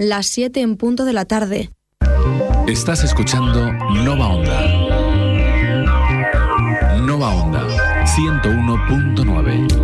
las 7 en punto de la tarde. Estás escuchando Nova Onda. Nova Onda 101.9.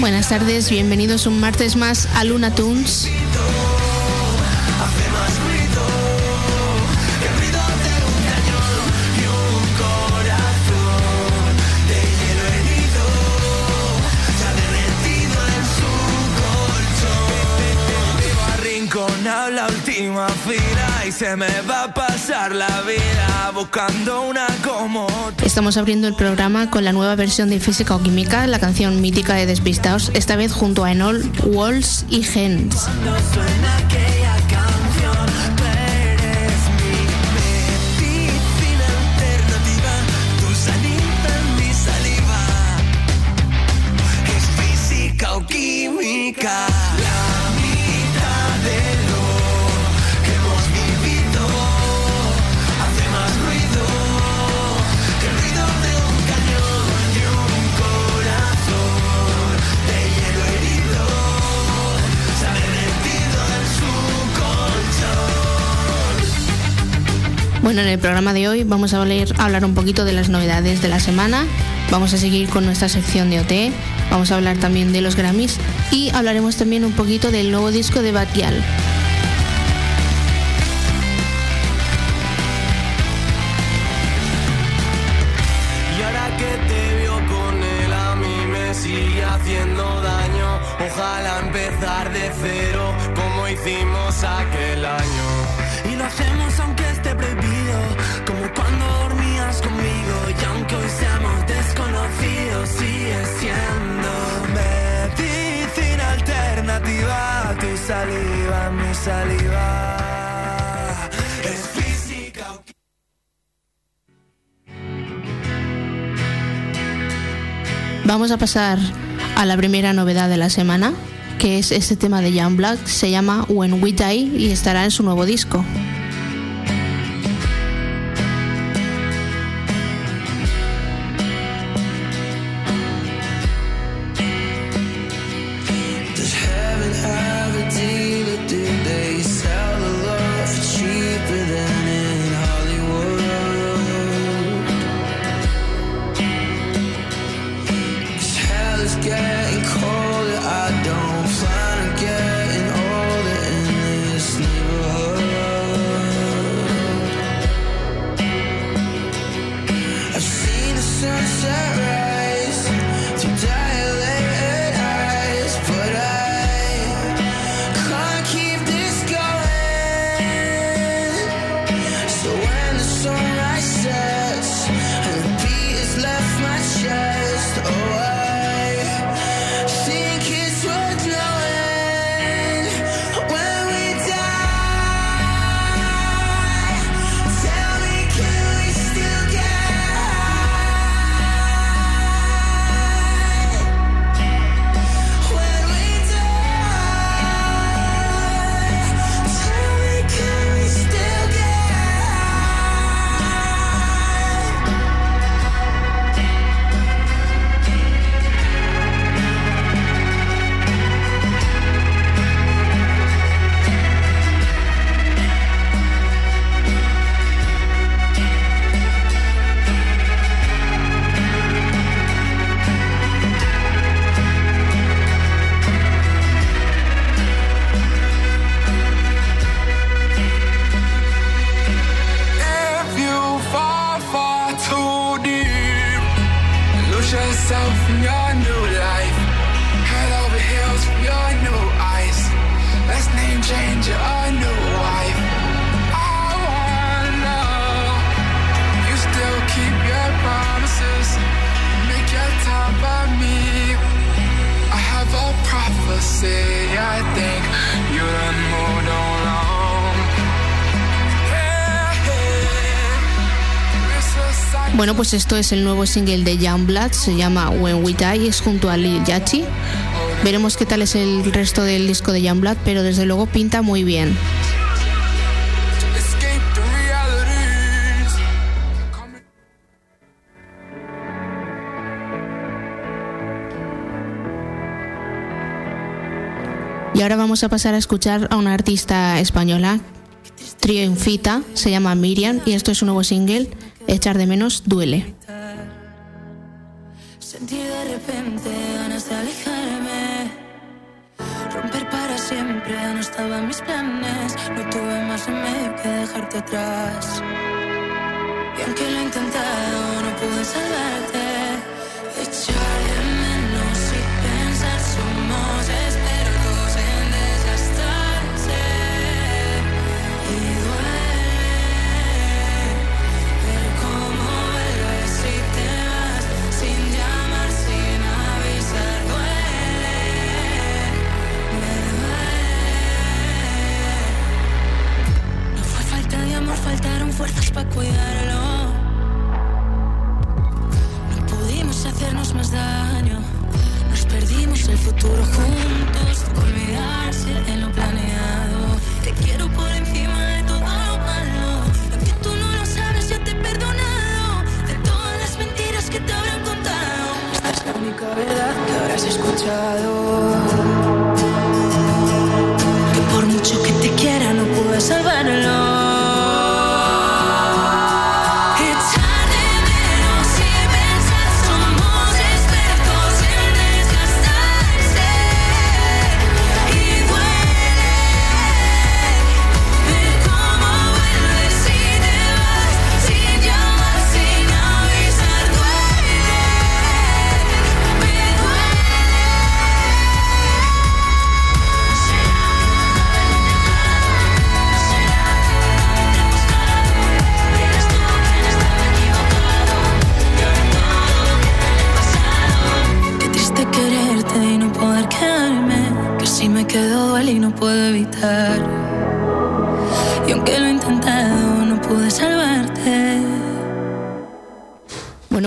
Buenas tardes, bienvenidos un martes más a Luna Tunes. Y se me va a pasar la vida buscando una como Estamos abriendo el programa con la nueva versión de Física o Química, la canción mítica de Despistados, esta vez junto a Enol, Walls y Gens. química. Bueno, en el programa de hoy vamos a hablar, un poquito de las novedades de la semana. Vamos a seguir con nuestra sección de OT. Vamos a hablar también de los Grammys y hablaremos también un poquito del nuevo disco de Batial. Saliva, saliva. Vamos a pasar a la primera novedad de la semana, que es este tema de Young Black, se llama When We Die y estará en su nuevo disco. esto es el nuevo single de Youngblood, se llama When We Die, es junto a Lil Yachi. Veremos qué tal es el resto del disco de Youngblood, pero desde luego pinta muy bien. Y ahora vamos a pasar a escuchar a una artista española, Triunfita, se llama Miriam, y esto es un nuevo single echar de menos duele. Sentí de repente ganas de alejarme, romper para siempre, no estaba en mis planes, no tuve más remedio que dejarte atrás. Y aunque lo he intentado, no pude salvarme. fuerzas para cuidarlo. No pudimos hacernos más daño. Nos perdimos el futuro juntos. Olvidarse de lo planeado. Te quiero por encima de todo lo malo. Aunque tú no lo sabes, yo te he perdonado. De todas las mentiras que te habrán contado. Esta es la única verdad que habrás escuchado.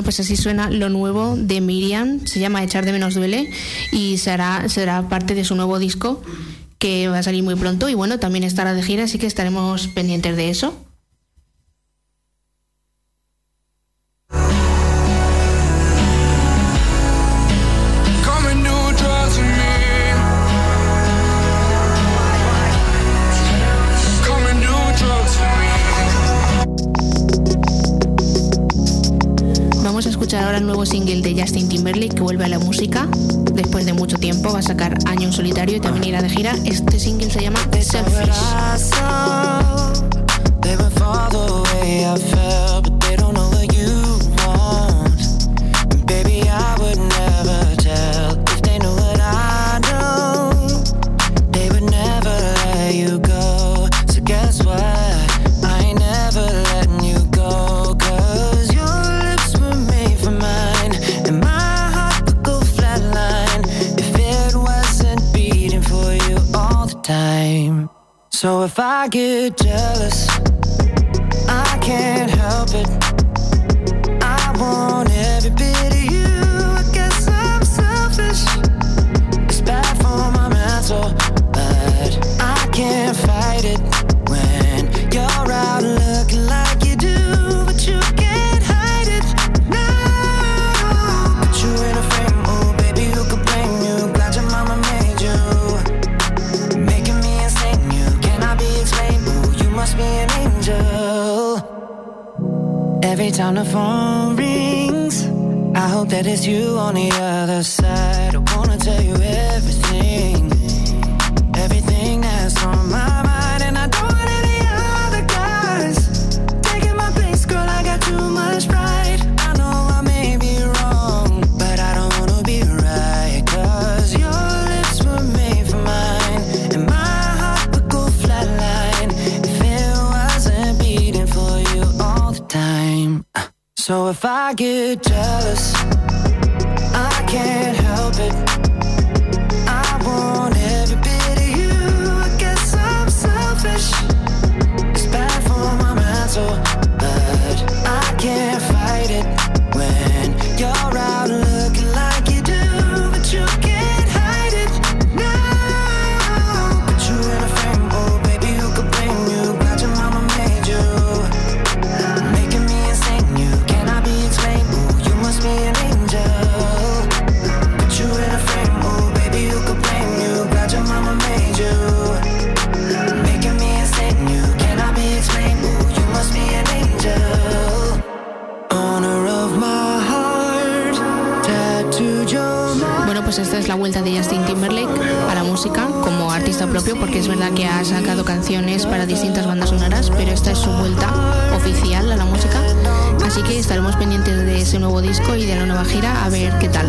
pues así suena lo nuevo de Miriam, se llama Echar de menos duele y será, será parte de su nuevo disco que va a salir muy pronto y bueno, también estará de gira, así que estaremos pendientes de eso. después de mucho tiempo va a sacar Año en Solitario y también irá de gira. Este single se llama Selfish. So if I get jealous, I can't help it. Time the phone rings. I hope that it's you on the other side. I wanna tell you everything. So if I get jealous, I can't help it. sacado canciones para distintas bandas sonoras, pero esta es su vuelta oficial a la música. Así que estaremos pendientes de ese nuevo disco y de la nueva gira a ver qué tal.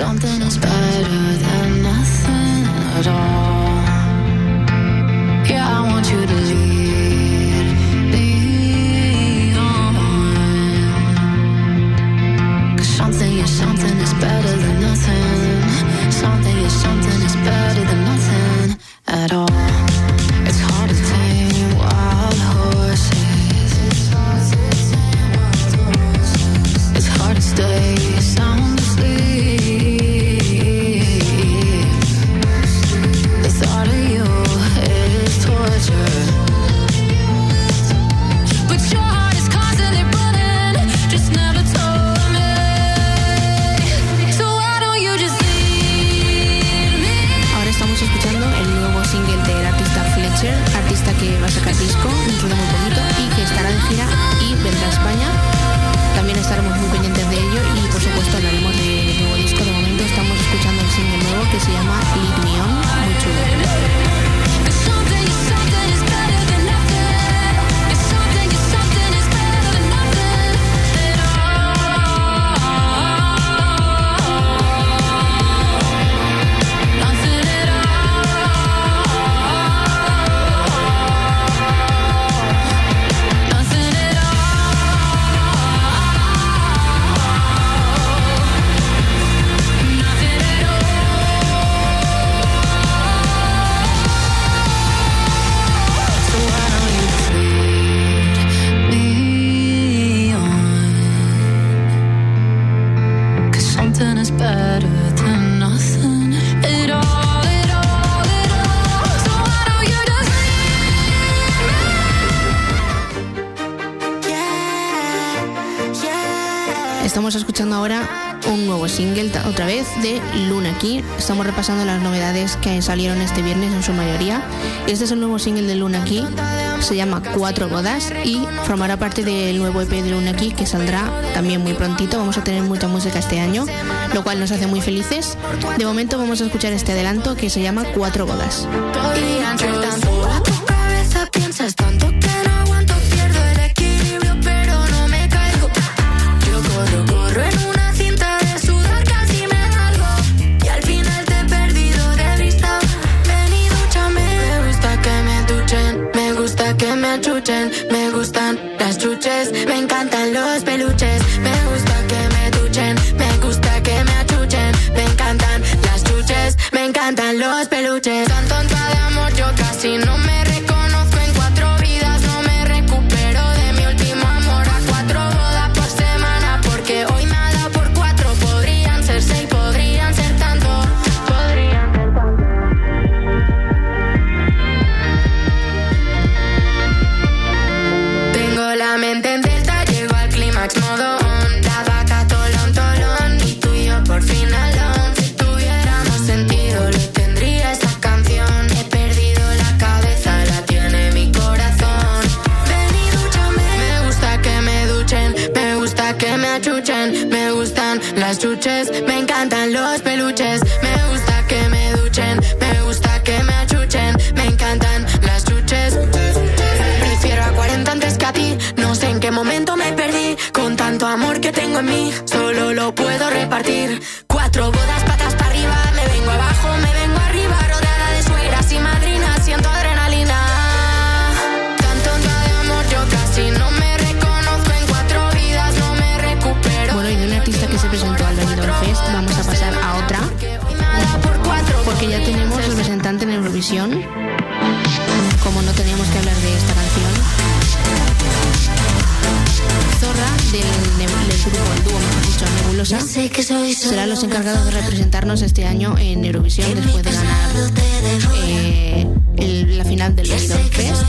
Something is better than nothing at all. Estamos escuchando ahora un nuevo single otra vez de Luna Key. Estamos repasando las novedades que salieron este viernes en su mayoría. Este es el nuevo single de Luna Key, se llama Cuatro Bodas y formará parte del nuevo EP de Luna Key que saldrá también muy prontito. Vamos a tener mucha música este año, lo cual nos hace muy felices. De momento vamos a escuchar este adelanto que se llama Cuatro Bodas. me encantan los peluches, me gusta que me duchen, me gusta que me achuchen, me encantan las chuches, me encantan los peluches. Tan tonta de amor yo casi no Me encantan los peluches. Me gusta que me duchen. Me gusta que me achuchen. Me encantan las chuches. Prefiero a 40 antes que a ti. No sé en qué momento me perdí. Con tanto amor que tengo en mí. Solo lo puedo repartir. Cuatro bodas Eurovisión. Como no teníamos que hablar de esta canción. Zorra del, del grupo, el dúo, mejor dicho, Nebulosa, serán los encargados de representarnos este año en Eurovisión después de ganar eh, el- la final del Benidorm Fest.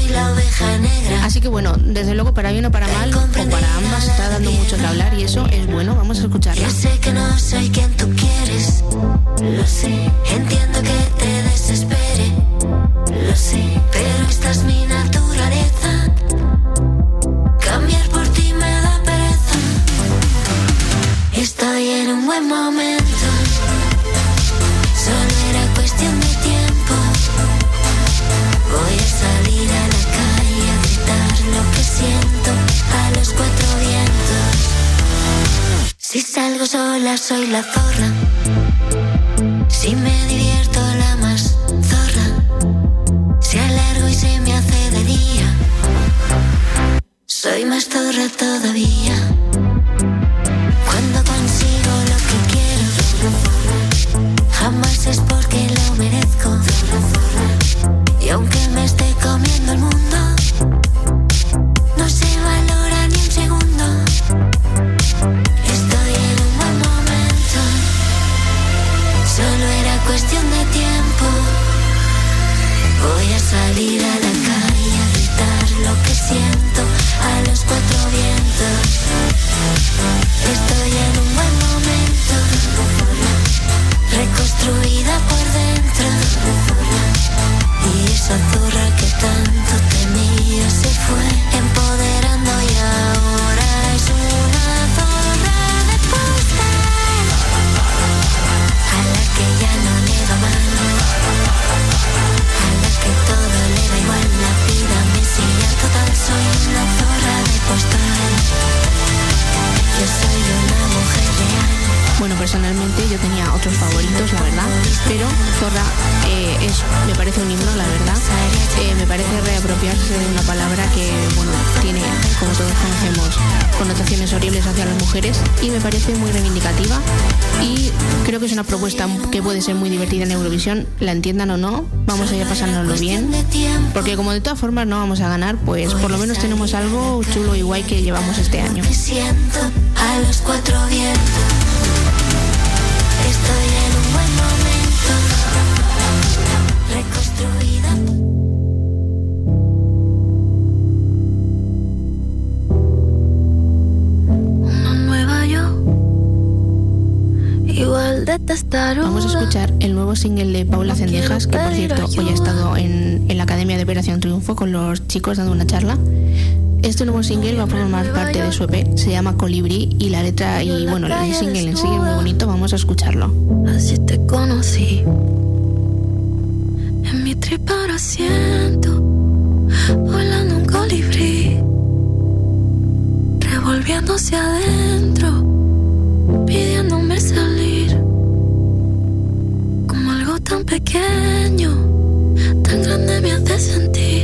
Así que bueno, desde luego para bien o para mal, o para ambas, está dando mucho que hablar y eso es bueno, vamos a escucharla. Yo sé que no soy quien tú quieres, lo sé. Entiendo que te desespere, lo sé. Pero esta es mi naturaleza. Cambiar por ti me da pereza. Estoy en un buen momento. Solo era cuestión de tiempo. Voy a salir a la calle a gritar lo que siento a los cuatro vientos. Si salgo sola soy la zorra. Si me divierto todavía. Cuando la entiendan o no, vamos a ir pasárnoslo bien. Porque como de todas formas no vamos a ganar, pues por lo menos tenemos algo chulo y guay que llevamos este año. a los cuatro vientos. Single de Paula Cendejas, que por cierto hoy ha estado en, en la Academia de Operación Triunfo con los chicos dando una charla. Este nuevo single va a formar parte de su EP, se llama Colibrí y la letra y bueno, el single en sí es muy bonito, vamos a escucharlo. Así te conocí. En mi tripa ahora siento volando un colibrí, revolviéndose adentro, pidiéndome salir. Tan pequeño, tan grande me hace sentir.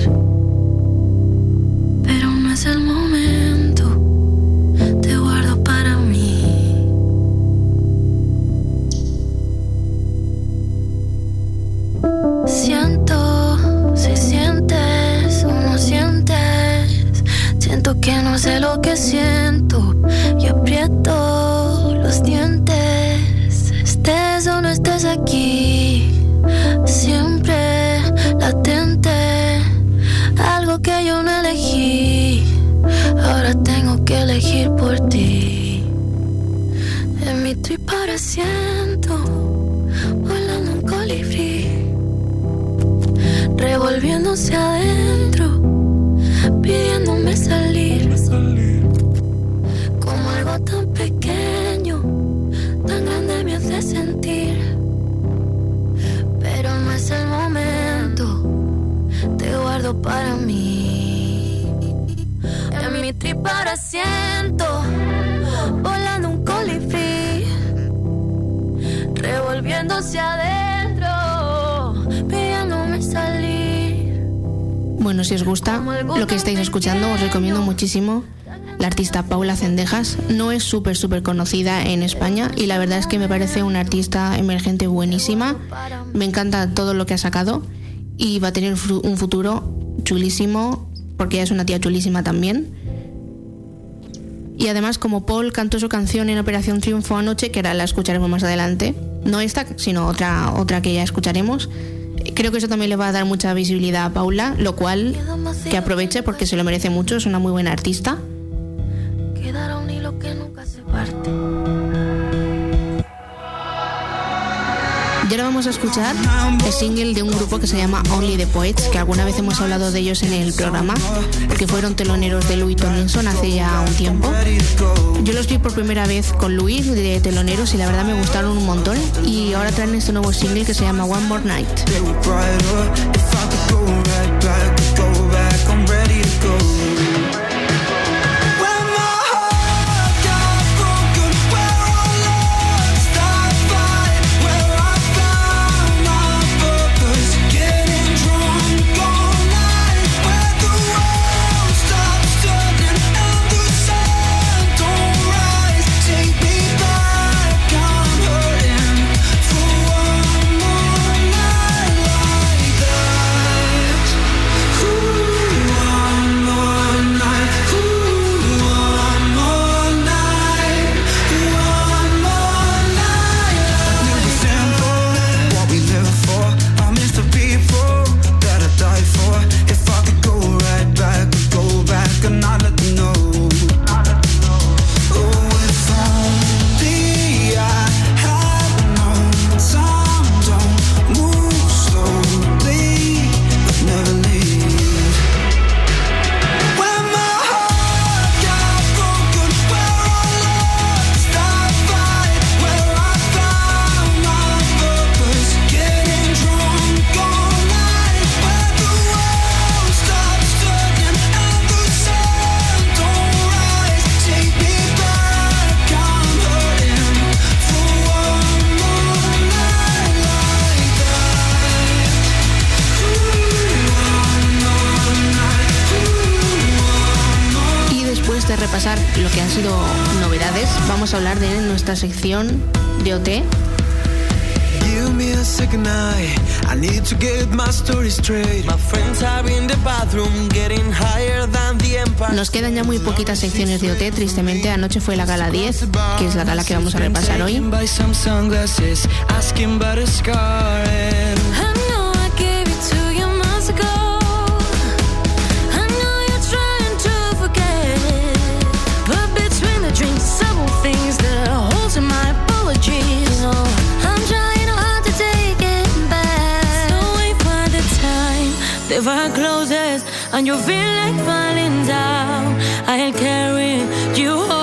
Lo que estáis escuchando, os recomiendo muchísimo la artista Paula Cendejas. No es súper, súper conocida en España y la verdad es que me parece una artista emergente buenísima. Me encanta todo lo que ha sacado y va a tener un futuro chulísimo porque es una tía chulísima también. Y además, como Paul cantó su canción en Operación Triunfo anoche, que ahora la escucharemos más adelante, no esta, sino otra, otra que ya escucharemos, creo que eso también le va a dar mucha visibilidad a Paula, lo cual que aproveche porque se lo merece mucho, es una muy buena artista. Y ahora vamos a escuchar el single de un grupo que se llama Only the Poets, que alguna vez hemos hablado de ellos en el programa, porque fueron teloneros de Louis Tomlinson hace ya un tiempo. Yo los vi por primera vez con Louis de teloneros y la verdad me gustaron un montón. Y ahora traen este nuevo single que se llama One More Night. Repasar lo que han sido novedades, vamos a hablar de nuestra sección de OT. Give me a second eye. I need to get my story straight. My friends are in the bathroom getting higher than the empire. Nos quedan ya muy poquitas secciones de OT, tristemente. Anoche fue la gala 10, que es la gala que vamos a repasar hoy. And you feel like falling down. I'll carry you home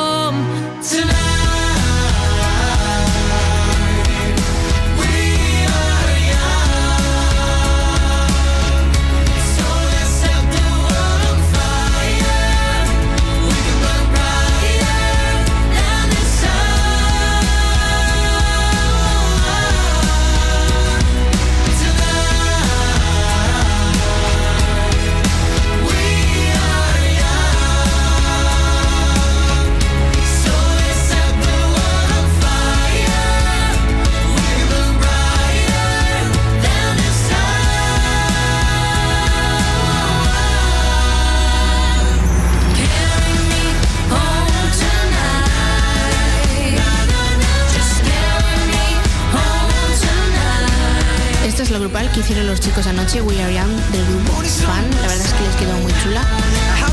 que hicieron los chicos anoche, We Are Young, del grupo Fan. La verdad es que les quedó muy chula.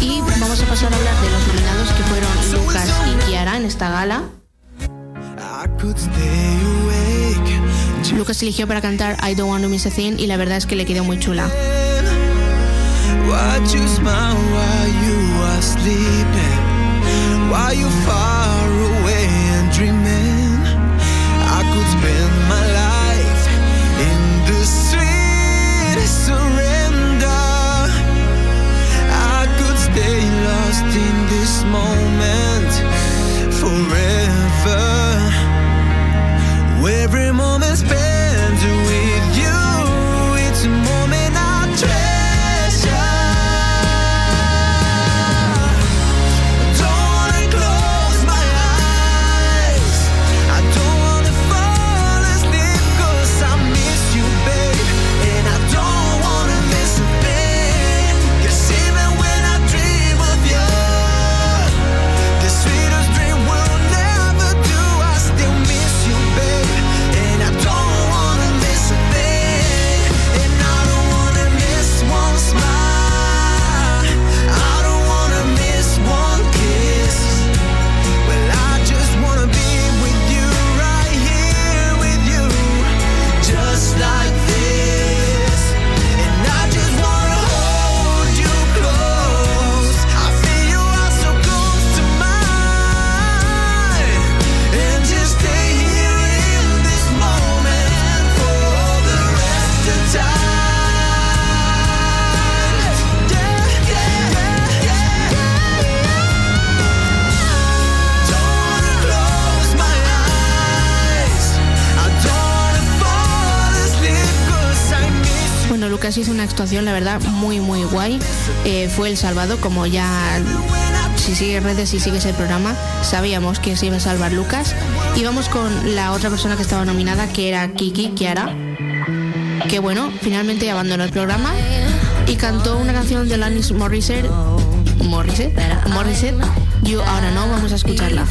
Y vamos a pasar a hablar de los nominados que fueron Lucas y Kiara en esta gala. Lucas eligió para cantar I Don't Want to Miss a Thing y la verdad es que le quedó muy chula. This moment forever. Every moment spent Lucas hizo una actuación, la verdad, muy, muy guay. Eh, fue el salvado, como ya si sigues redes y sigues el programa, sabíamos que se iba a salvar Lucas. Y vamos con la otra persona que estaba nominada, que era Kiki Kiara, que bueno, finalmente abandonó el programa y cantó una canción de Alanis Morissette, Morissette, Morissette, You Ahora No, vamos a escucharla.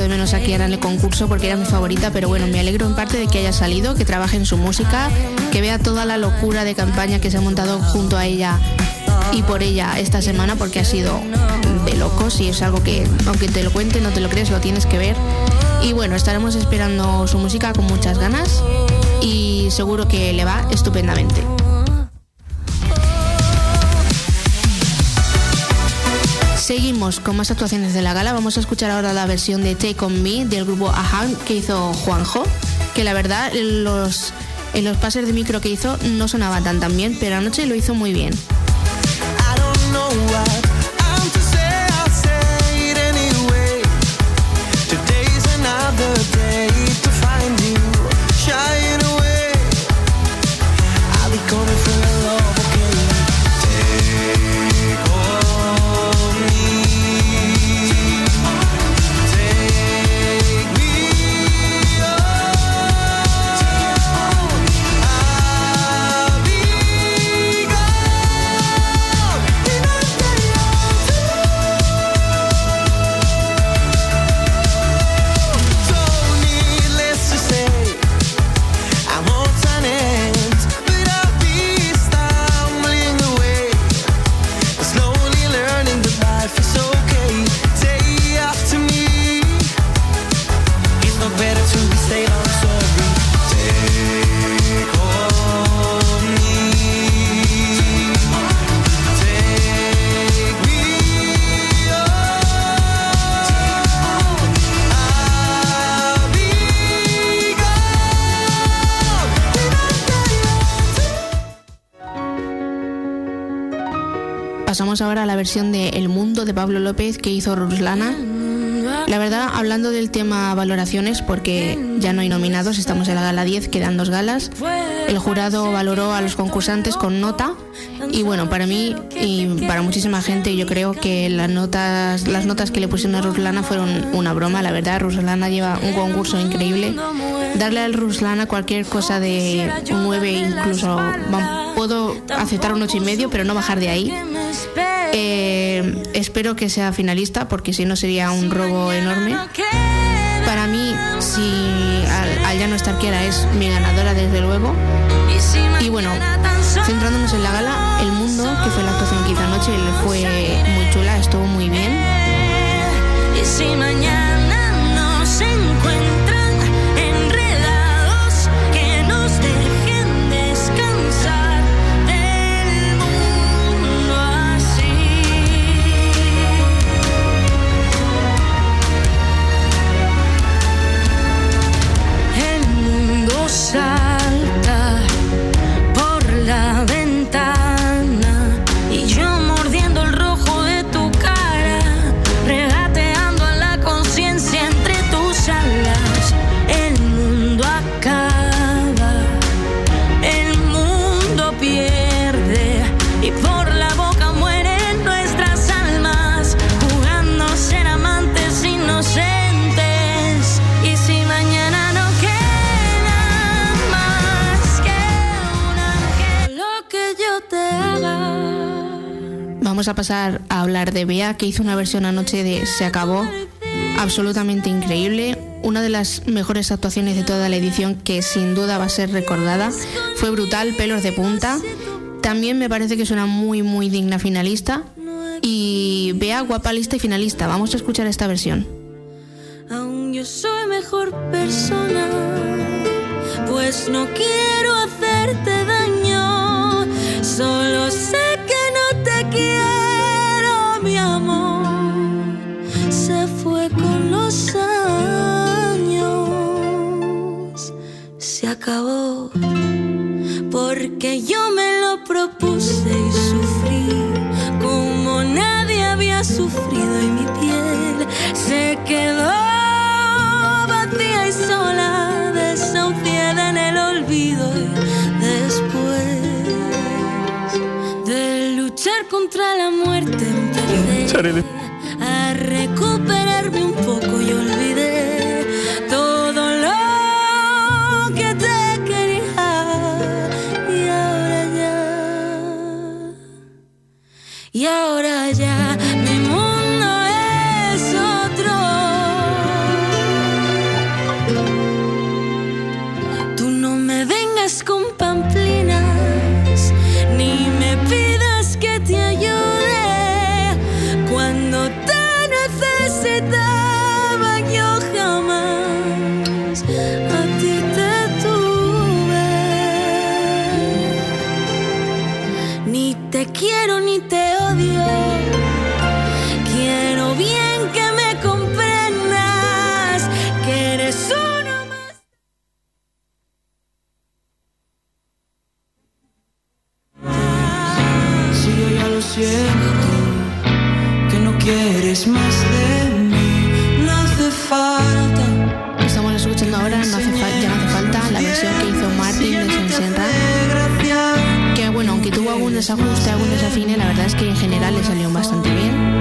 De menos a Kiara en el concurso porque era mi favorita, pero bueno, me alegro en parte de que haya salido, que trabaje en su música, que vea toda la locura de campaña que se ha montado junto a ella y por ella esta semana porque ha sido de locos y es algo que aunque te lo cuente no te lo crees, lo tienes que ver. Y bueno, estaremos esperando su música con muchas ganas y seguro que le va estupendamente. Seguimos con más actuaciones de la gala. Vamos a escuchar ahora la versión de Take On Me del grupo Ahan que hizo Juanjo. Que la verdad, los, en los pases de micro que hizo no sonaba tan tan bien, pero anoche lo hizo muy bien. Versión de El Mundo de Pablo López que hizo Ruslana. La verdad, hablando del tema valoraciones, porque ya no hay nominados, estamos en la gala 10, quedan dos galas. El jurado valoró a los concursantes con nota y bueno, para mí y para muchísima gente yo creo que las notas, las notas que le pusieron a Ruslana fueron una broma, la verdad, Ruslana lleva un concurso increíble. Darle al Ruslana cualquier cosa de un 9 incluso, puedo aceptar un 8 y medio, pero no bajar de ahí. Eh, espero que sea finalista porque si no sería un robo enorme. Para mí, si al, ya no estar Kiara es mi ganadora desde luego. Y bueno, centrándonos en la gala, El Mundo, que fue la actuación que hizo anoche, fue muy chula, estuvo muy bien. Vamos a pasar a hablar de Bea, que hizo una versión anoche de Se acabó, absolutamente increíble, una de las mejores actuaciones de toda la edición que sin duda va a ser recordada. Fue brutal, pelos de punta. También me parece que es una muy muy digna finalista. Y Bea, guapa lista y finalista. Vamos a escuchar esta versión. Aún yo soy mejor persona, pues no quiero hacerte daño. Solo sé que no te quiero, acabó. Porque yo me lo propuse y sufrí como nadie había sufrido y mi piel se quedó vacía y sola, desahuciada en el olvido y después de luchar contra la muerte empecé a recuperarme un poco y olvidé desajuste, algún desafine, la verdad es que en general le salió bastante bien.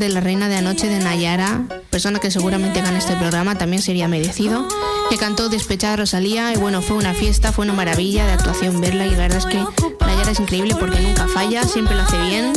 De la reina de anoche de Nayara, persona que seguramente gana este programa, también sería merecido, que cantó Despechada Rosalía y bueno, fue una fiesta, fue una maravilla de actuación verla y la verdad es que Nayara es increíble porque nunca falla, siempre lo hace bien.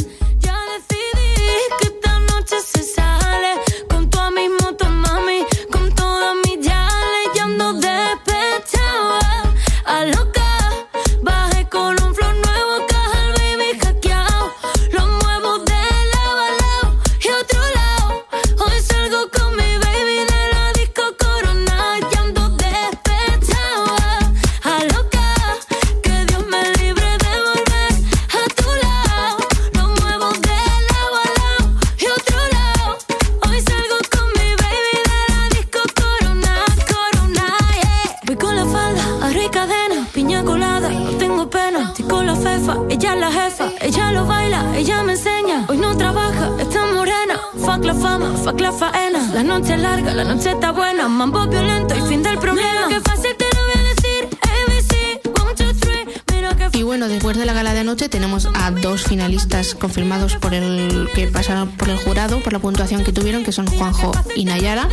Tenemos a dos finalistas confirmados por el que pasaron por el jurado, por la puntuación que tuvieron, que son Juanjo y Nayara.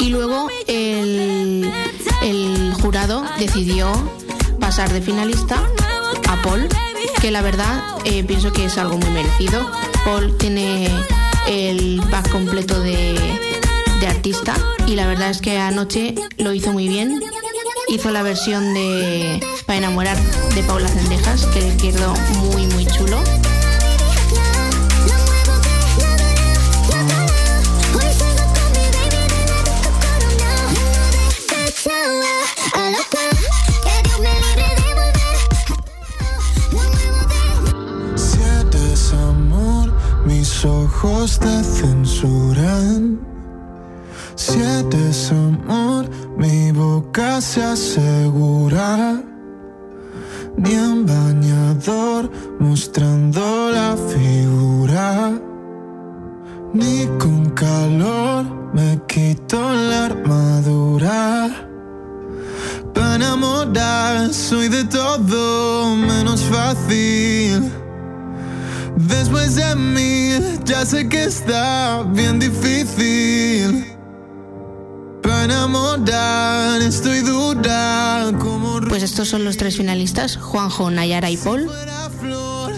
Y luego el, el jurado decidió pasar de finalista a Paul, que la verdad eh, pienso que es algo muy merecido. Paul tiene el pack completo de, de artista y la verdad es que anoche lo hizo muy bien hizo la versión de Para enamorar de Paula Cendejas, que quedó muy muy chulo. Ojos te censuran. Si eres amor, boca se asegura. Ni en bañador mostrando la figura. Ni con calor me quito la armadura. Para enamorar soy de todo menos fácil. Después de mí, ya sé que está bien difícil. Pues estos son los tres finalistas, Juanjo, Nayara y Paul.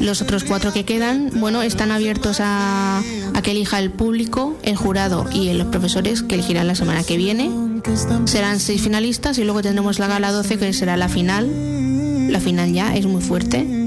Los otros cuatro que quedan, bueno, están abiertos a, a que elija el público, el jurado y los profesores que elegirán la semana que viene. Serán seis finalistas y luego tendremos la gala 12 que será la final. La final ya es muy fuerte.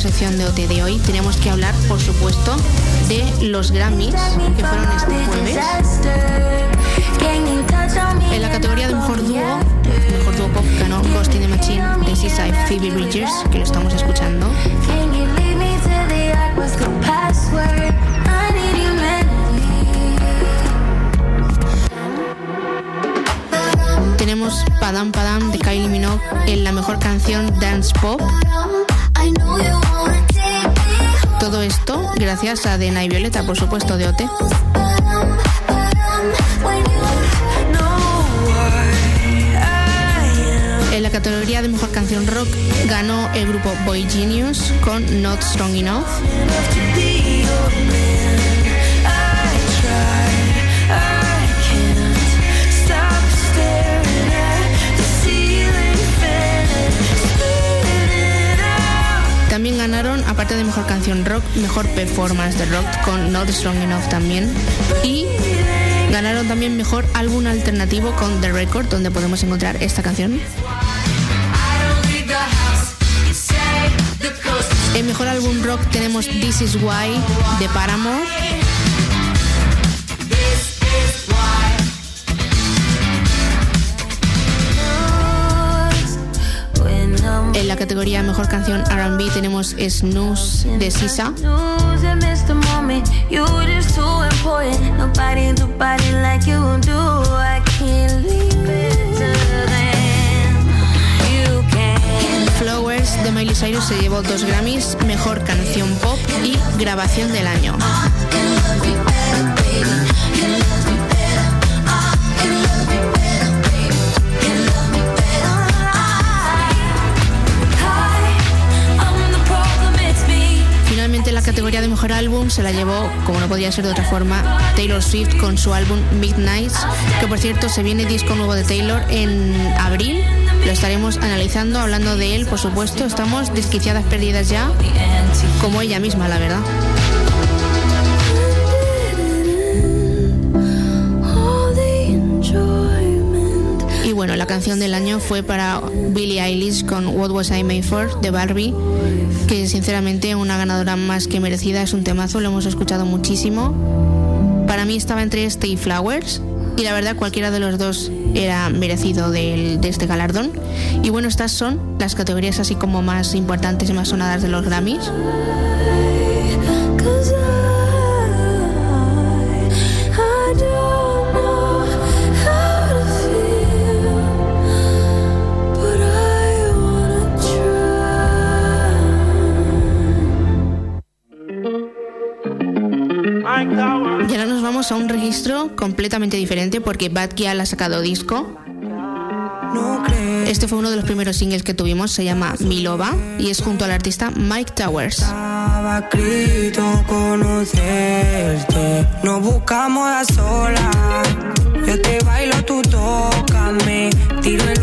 Sección de OT de hoy, tenemos que hablar, por supuesto, de los Grammys que fueron este jueves. En la categoría de mejor dúo, mejor dúo pop ganó Ghost in the Machine de Seaside Phoebe Bridgers, que lo estamos escuchando. Tenemos Padam Padam de Kylie Minogue en la mejor canción Dance Pop. Gracias a y Violeta, por supuesto, de OT. En la categoría de mejor canción rock ganó el grupo Boy Genius con Not Strong Enough. Ganaron, aparte de mejor canción rock, mejor performance de rock con Not Strong Enough también. Y ganaron también mejor álbum alternativo con The Record, donde podemos encontrar esta canción. En mejor álbum rock tenemos This Is Why de Paramore. En la categoría mejor canción RB tenemos Snooze de Sisa. Flowers de Miley Cyrus se llevó dos Grammys, mejor canción pop y grabación del año. Categoría de mejor álbum se la llevó, como no podía ser de otra forma, Taylor Swift con su álbum Midnights, que por cierto se viene disco nuevo de Taylor en abril. Lo estaremos analizando, hablando de él, por supuesto. Estamos desquiciadas perdidas ya, como ella misma, la verdad. Y bueno, la canción del año fue para Billie Eilish con What Was I Made For de Barbie, que sinceramente una ganadora más que merecida, es un temazo, lo hemos escuchado muchísimo. Para mí estaba entre este y Flowers, y la verdad cualquiera de los dos era merecido de este galardón. Y bueno, estas son las categorías así como más importantes y más sonadas de los Grammys. Registro completamente diferente porque Bad Gyal ha sacado disco. Este fue uno de los primeros singles que tuvimos, se llama Milova y es junto al artista Mike Towers. Estaba escrito conocerte. No buscamos a solas. Yo te bailo, tú tócame. Tiro el humo en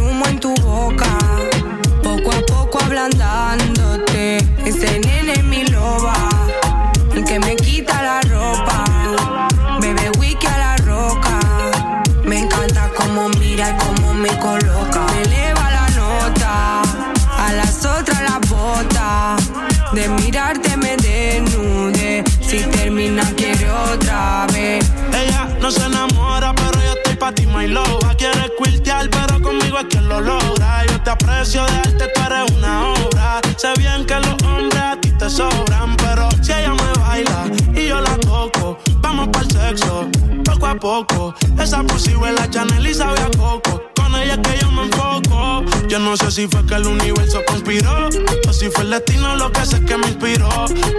lo logra. Yo te aprecio de arte, tú eres una obra. Sé bien que los hombres a ti te sobran, pero si ella me baila y yo la toco, vamos pa'l sexo, poco a poco. Esa posible la Chanel y sabe a coco. Ella que yo me enfoco. Yo no sé si fue que el universo conspiró o si fue el destino lo que sé que me inspiró.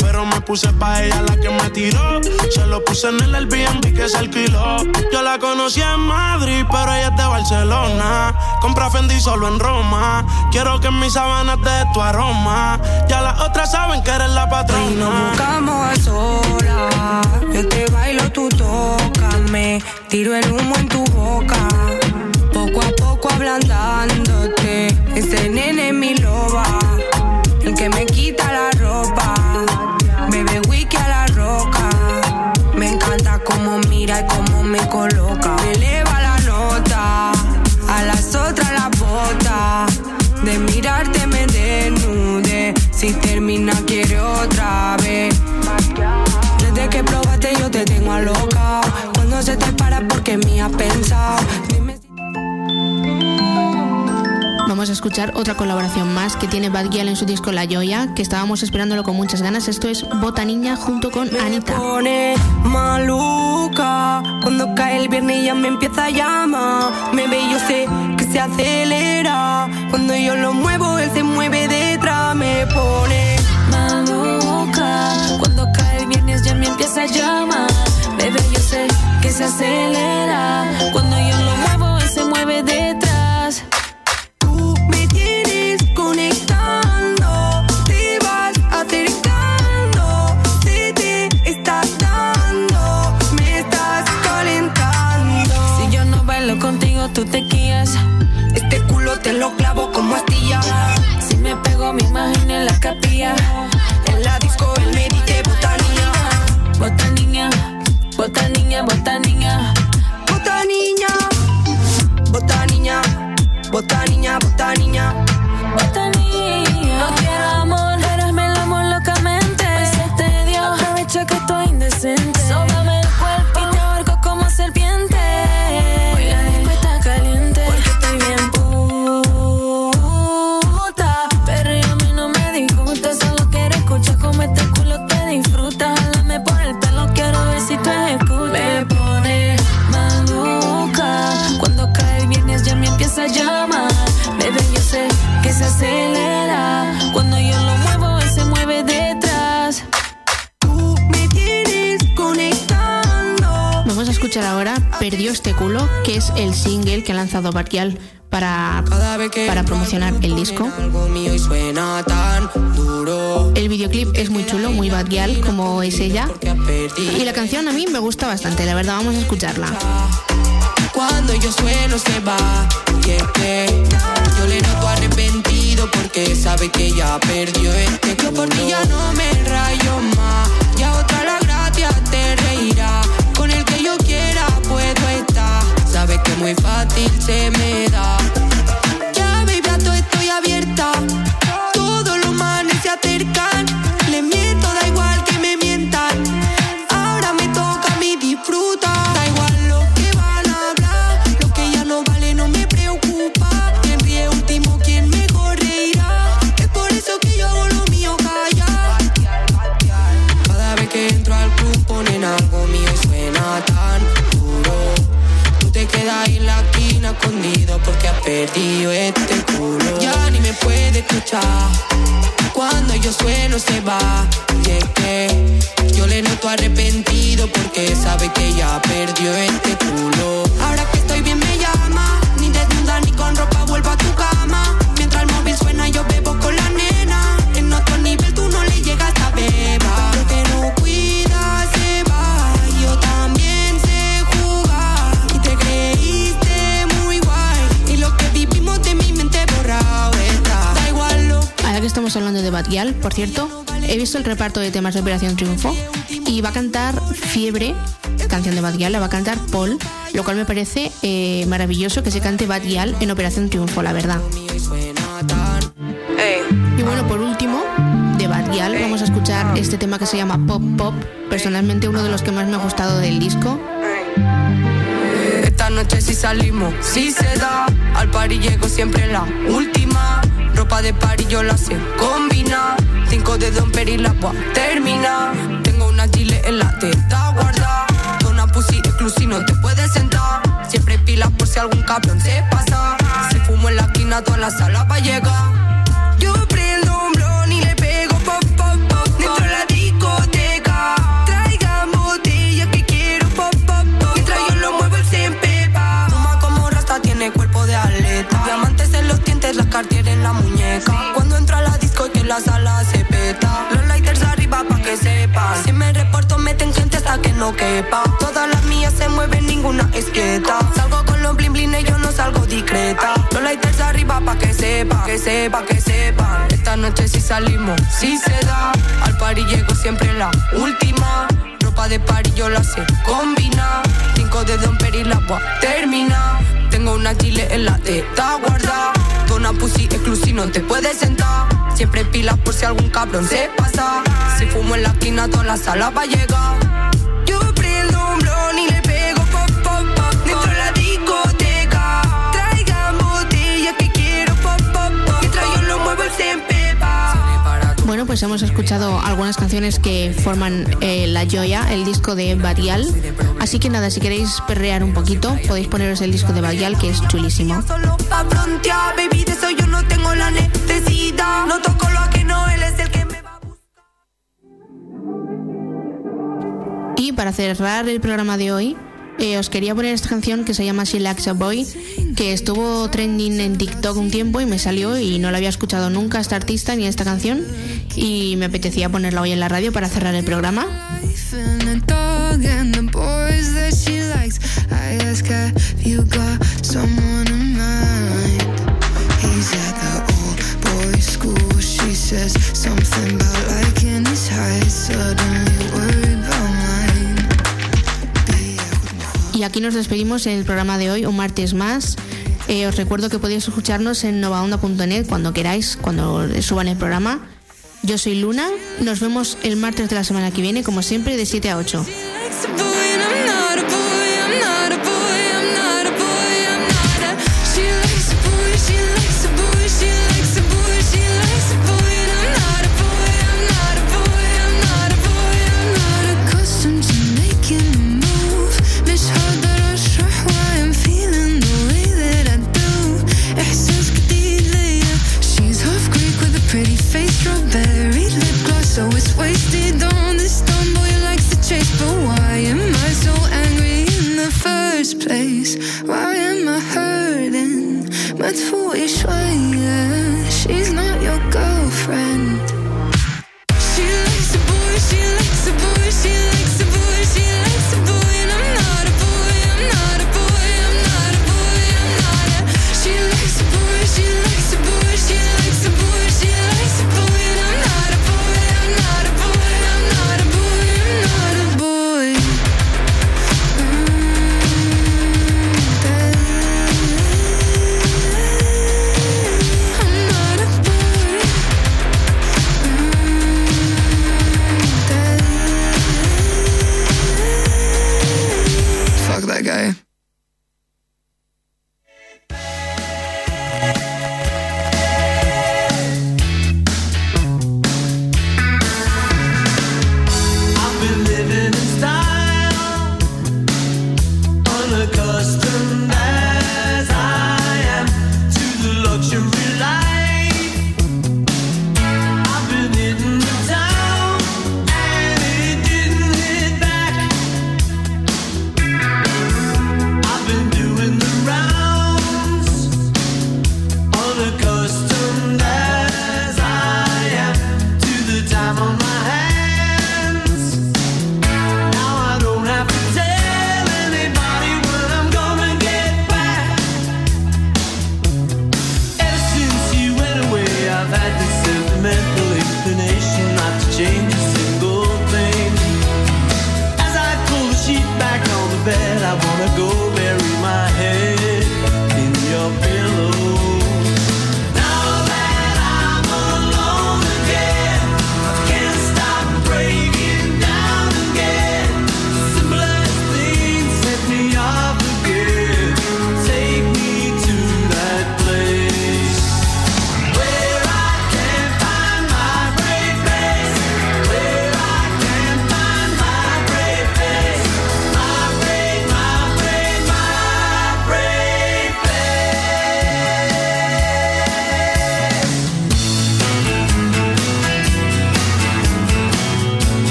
Pero me puse pa' ella la que me tiró. Se lo puse en el Airbnb que se alquiló. Yo la conocí en Madrid, pero ella es de Barcelona. Compra Fendi solo en Roma. Quiero que en mis sábanas de tu aroma. Ya las otras saben que eres la Y nos patrona. buscamos a solas. Yo te bailo, tú tócame. Tiro el humo en tu boca. Ablandándote. Ese nene es mi loba. El que me quita la ropa. Bebe whisky a la roca. Me encanta cómo mira y cómo me coloca. Me eleva la nota. A las otras las bota. De mirarte me desnude. Si termina quiere otra vez. Desde que probaste yo te tengo a loca. Cuando se te para porque mía pensado. Dime si Vamos a escuchar otra colaboración más que tiene Bad Gyal en su disco La Joya, que estábamos esperándolo con muchas ganas. Esto es Bota Niña junto con me Anita. pone maluca. Cuando cae el viernes ya me empieza a llamar. Me ve y yo sé que se acelera. Cuando yo lo muevo, él se mueve detrás. Me pone maluca. Cuando cae el viernes ya me empieza a llamar. Bebé, yo sé que se acelera. Cuando yo lo muevo, Tú me tienes conectando, te vas acercando, se te está dando, me estás calentando. Si yo no bailo contigo, tú te guías. Este culo te lo clavo como astilla. Si me pego, me imagino en la capilla. Bota niña, bota niña. Bota Perdió este culo, que es el single que ha lanzado Bad Gyal para, para promocionar el disco. El videoclip es muy chulo, muy Bad como es ella. Y la canción a mí me gusta bastante, la verdad, vamos a escucharla. Cuando yo sueno se va yo le noto arrepentido Porque sabe que ya perdió este Yo por ti ya no visto el reparto de temas de Operación Triunfo y va a cantar Fiebre, canción de Badial, la va a cantar Paul, lo cual me parece eh, maravilloso que se cante Badial en Operación Triunfo, la verdad. Y bueno, por último, de Badial vamos a escuchar este tema que se llama Pop Pop, personalmente uno de los que más me ha gustado del disco esta noche si salimos, si se da. Al pari llego siempre la última. Ropa de pari yo la sé combina 5 de Don Peri la voy terminar. Tengo una chile en la teta guarda. Dona pussy exclusiva, no te puedes sentar. Siempre pilas por si algún cabrón se pasa. Si fumo en la esquina, toda la sala va a llegar. Yo prendo un blon y le pego pop, pop, pop. Dentro la discoteca. Traigan botellas que quiero pop, pop, pop. Mientras yo lo muevo, él se empepa. Como rasta, tiene cuerpo de aleta. Diamantes en los dientes, las cartier en la muñeca. Cuando entra a la disco, que la sala se los lighters arriba pa' que sepan. Si me reporto meten gente hasta que no quepa. Todas las mías se mueven, ninguna es quieta. Salgo con los bling bling yo no salgo discreta. Los lighters arriba pa' que sepa, que sepa, que sepan. Esta noche si salimos, si se da. Al party llego siempre la última. Ropa de party yo la sé combinar. Cinco de Don Peri la voy a terminar. Tengo una chile en la teta guarda. Una pussy exclusiva no te puedes sentar. Siempre pilas por si algún cabrón se pasa. Si fumo en la esquina toda la sala va a llegar. Bueno, pues hemos escuchado algunas canciones que forman eh, La Joya, el disco de Barial. Así que nada, si queréis perrear un poquito, podéis poneros el disco de Barial, que es chulísimo. Y para cerrar el programa de hoy, eh, os quería poner esta canción que se llama She Likes a Boy, que estuvo trending en TikTok un tiempo y me salió y no la había escuchado nunca esta artista ni esta canción y me apetecía ponerla hoy en la radio para cerrar el programa. says something about liking aquí nos despedimos en el programa de hoy, un martes más. Eh, os recuerdo que podéis escucharnos en novaonda.net cuando queráis, cuando suban el programa. Yo soy Luna, nos vemos el martes de la semana que viene, como siempre, de 7 a 8.